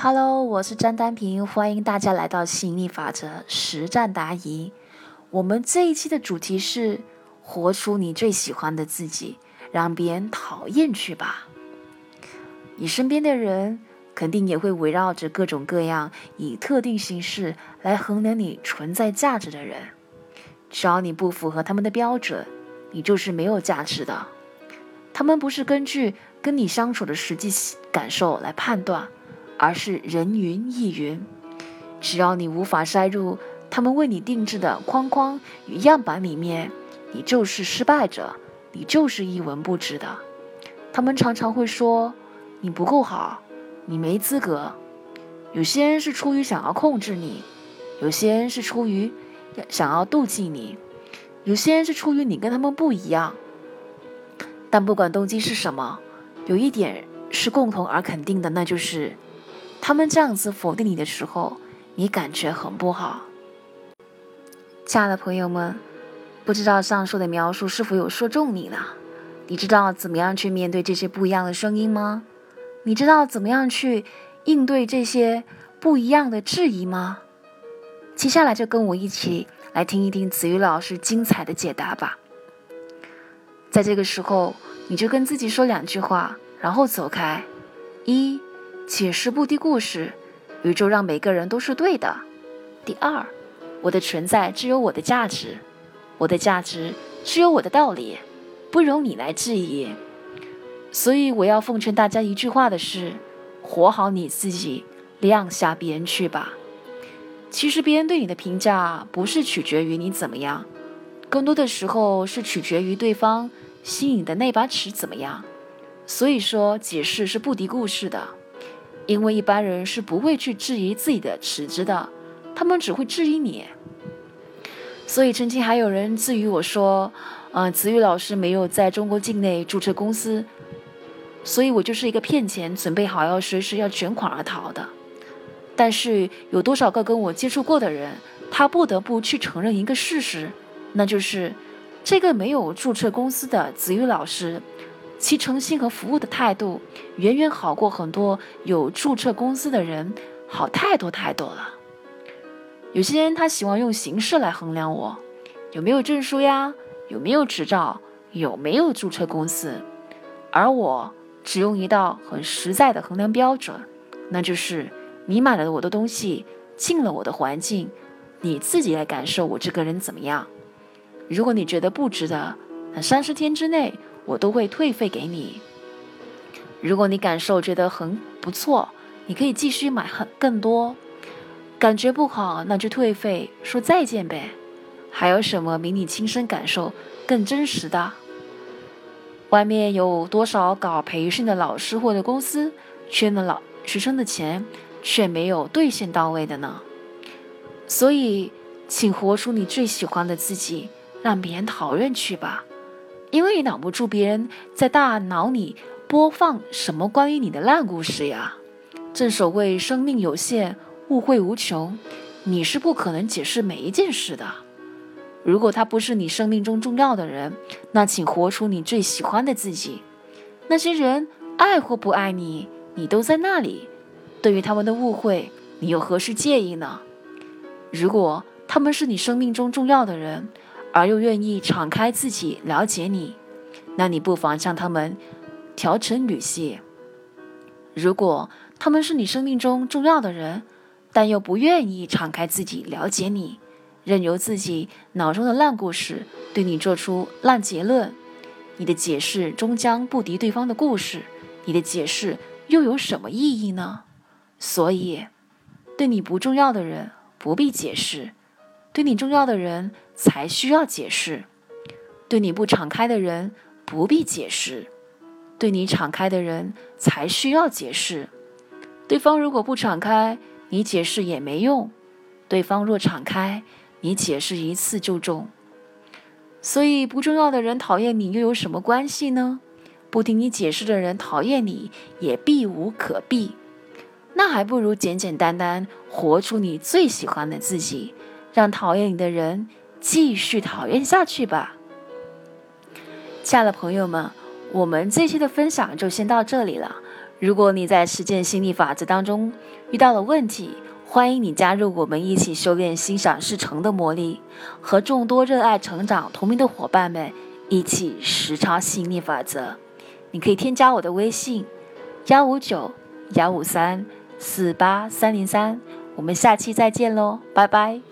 Hello，我是张丹平，欢迎大家来到吸引力法则实战答疑。我们这一期的主题是活出你最喜欢的自己，让别人讨厌去吧。你身边的人肯定也会围绕着各种各样以特定形式来衡量你存在价值的人。只要你不符合他们的标准，你就是没有价值的。他们不是根据跟你相处的实际感受来判断。而是人云亦云，只要你无法筛入他们为你定制的框框与样板里面，你就是失败者，你就是一文不值的。他们常常会说你不够好，你没资格。有些人是出于想要控制你，有些人是出于想要妒忌你，有些人是出于你跟他们不一样。但不管动机是什么，有一点是共同而肯定的，那就是。他们这样子否定你的时候，你感觉很不好。亲爱的朋友们，不知道上述的描述是否有说中你呢？你知道怎么样去面对这些不一样的声音吗？你知道怎么样去应对这些不一样的质疑吗？接下来就跟我一起来听一听子瑜老师精彩的解答吧。在这个时候，你就跟自己说两句话，然后走开。一。解释不的故事，宇宙让每个人都是对的。第二，我的存在只有我的价值，我的价值只有我的道理，不容你来质疑。所以我要奉劝大家一句话的是：活好你自己，晾下别人去吧。其实别人对你的评价不是取决于你怎么样，更多的时候是取决于对方吸引的那把尺怎么样。所以说，解释是不敌故事的。因为一般人是不会去质疑自己的尺子的，他们只会质疑你。所以曾经还有人质疑我说：“嗯，子宇老师没有在中国境内注册公司，所以我就是一个骗钱，准备好要随时要卷款而逃的。”但是有多少个跟我接触过的人，他不得不去承认一个事实，那就是这个没有注册公司的子宇老师。其诚信和服务的态度，远远好过很多有注册公司的人，好太多太多了。有些人他喜欢用形式来衡量我，有没有证书呀，有没有执照，有没有注册公司，而我只用一道很实在的衡量标准，那就是你买了我的东西，进了我的环境，你自己来感受我这个人怎么样。如果你觉得不值得，那三十天之内。我都会退费给你。如果你感受觉得很不错，你可以继续买很更多。感觉不好，那就退费，说再见呗。还有什么比你亲身感受更真实的？外面有多少搞培训的老师或者公司，圈了老学生的钱，却没有兑现到位的呢？所以，请活出你最喜欢的自己，让别人讨厌去吧。因为你挡不住别人在大脑里播放什么关于你的烂故事呀。正所谓生命有限，误会无穷，你是不可能解释每一件事的。如果他不是你生命中重要的人，那请活出你最喜欢的自己。那些人爱或不爱你，你都在那里。对于他们的误会，你又何须介意呢？如果他们是你生命中重要的人。而又愿意敞开自己了解你，那你不妨向他们调成女性。如果他们是你生命中重要的人，但又不愿意敞开自己了解你，任由自己脑中的烂故事对你做出烂结论，你的解释终将不敌对方的故事，你的解释又有什么意义呢？所以，对你不重要的人不必解释。对你重要的人才需要解释，对你不敞开的人不必解释，对你敞开的人才需要解释。对方如果不敞开，你解释也没用；对方若敞开，你解释一次就中。所以，不重要的人讨厌你又有什么关系呢？不听你解释的人讨厌你也避无可避。那还不如简简单单活出你最喜欢的自己。让讨厌你的人继续讨厌下去吧，亲爱的朋友们，我们这期的分享就先到这里了。如果你在实践心理法则当中遇到了问题，欢迎你加入我们一起修炼心想事成的魔力，和众多热爱成长同名的伙伴们一起实操吸引力法则。你可以添加我的微信：幺五九幺五三四八三零三。我们下期再见喽，拜拜。